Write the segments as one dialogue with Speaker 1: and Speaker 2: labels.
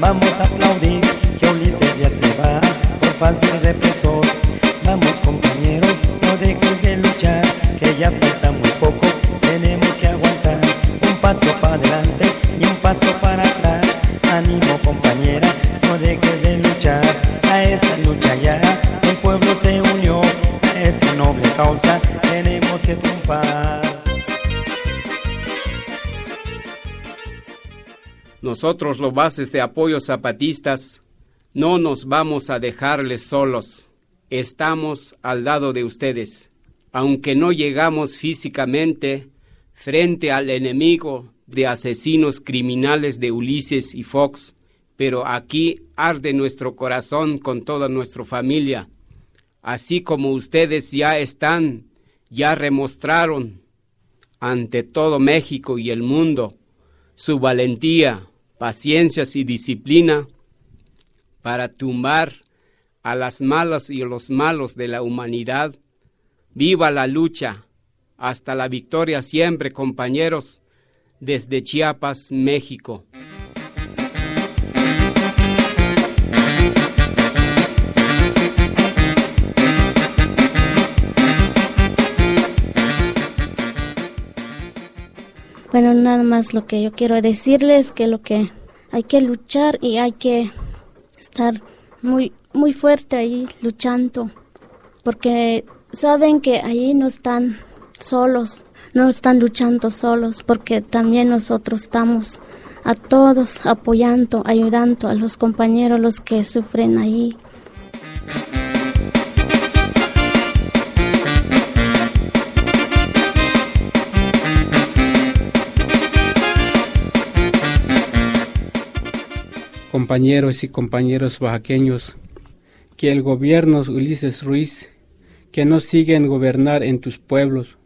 Speaker 1: Vamos a aplaudir que Ulises ya se va por falso y represor. Vamos compañeros, no dejes de luchar, que ya falta muy poco, tenemos que aguantar. Un paso para adelante y un paso para atrás. Ánimo compañera, no dejes de luchar. A esta lucha ya el pueblo se unió, a esta noble causa tenemos que triunfar.
Speaker 2: Nosotros los bases de apoyo zapatistas no nos vamos a dejarles solos. Estamos al lado de ustedes. Aunque no llegamos físicamente frente al enemigo de asesinos criminales de Ulises y Fox, pero aquí arde nuestro corazón con toda nuestra familia. Así como ustedes ya están, ya remostraron ante todo México y el mundo su valentía, paciencias y disciplina para tumbar a las malas y los malos de la humanidad. Viva la lucha, hasta la victoria siempre, compañeros, desde Chiapas, México.
Speaker 3: Bueno, nada más lo que yo quiero decirles que lo que hay que luchar y hay que estar muy muy fuerte ahí luchando porque saben que ahí no están solos, no están luchando solos porque también nosotros estamos a todos apoyando, ayudando a los compañeros los que sufren ahí.
Speaker 4: Compañeros y compañeros oaxaqueños, que el gobierno Ulises Ruiz, que no siguen gobernar en tus pueblos,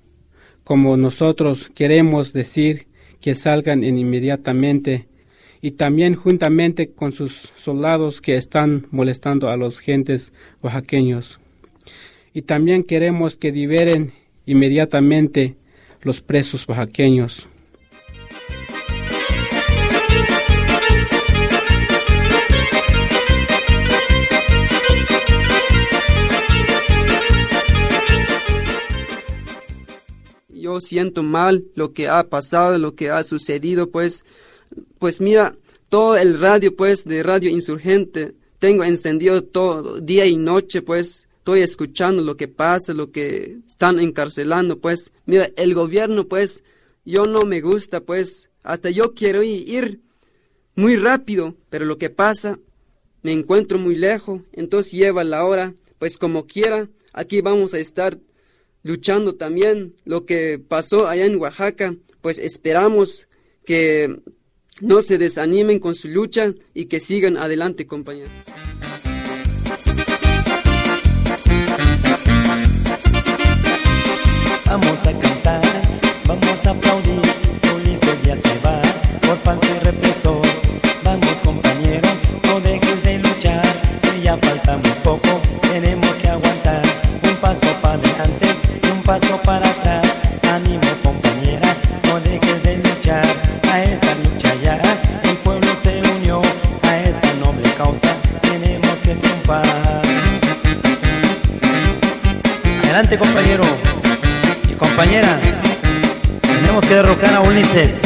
Speaker 4: como nosotros queremos decir que salgan inmediatamente y también juntamente con sus soldados que están molestando a los gentes oaxaqueños. Y también queremos que liberen inmediatamente los presos oaxaqueños.
Speaker 5: Yo siento mal lo que ha pasado, lo que ha sucedido, pues, pues mira, todo el radio, pues, de Radio Insurgente, tengo encendido todo, día y noche, pues, estoy escuchando lo que pasa, lo que están encarcelando, pues, mira, el gobierno, pues, yo no me gusta, pues, hasta yo quiero ir muy rápido, pero lo que pasa, me encuentro muy lejos, entonces lleva la hora, pues como quiera, aquí vamos a estar luchando también lo que pasó allá en Oaxaca, pues esperamos que no se desanimen con su lucha y que sigan adelante, compañeros.
Speaker 1: Paso para atrás. Ánimo compañera, no dejes de luchar. A esta lucha ya el pueblo se unió. A esta noble causa tenemos que triunfar. Adelante compañero y compañera. Tenemos que derrocar a Ulises.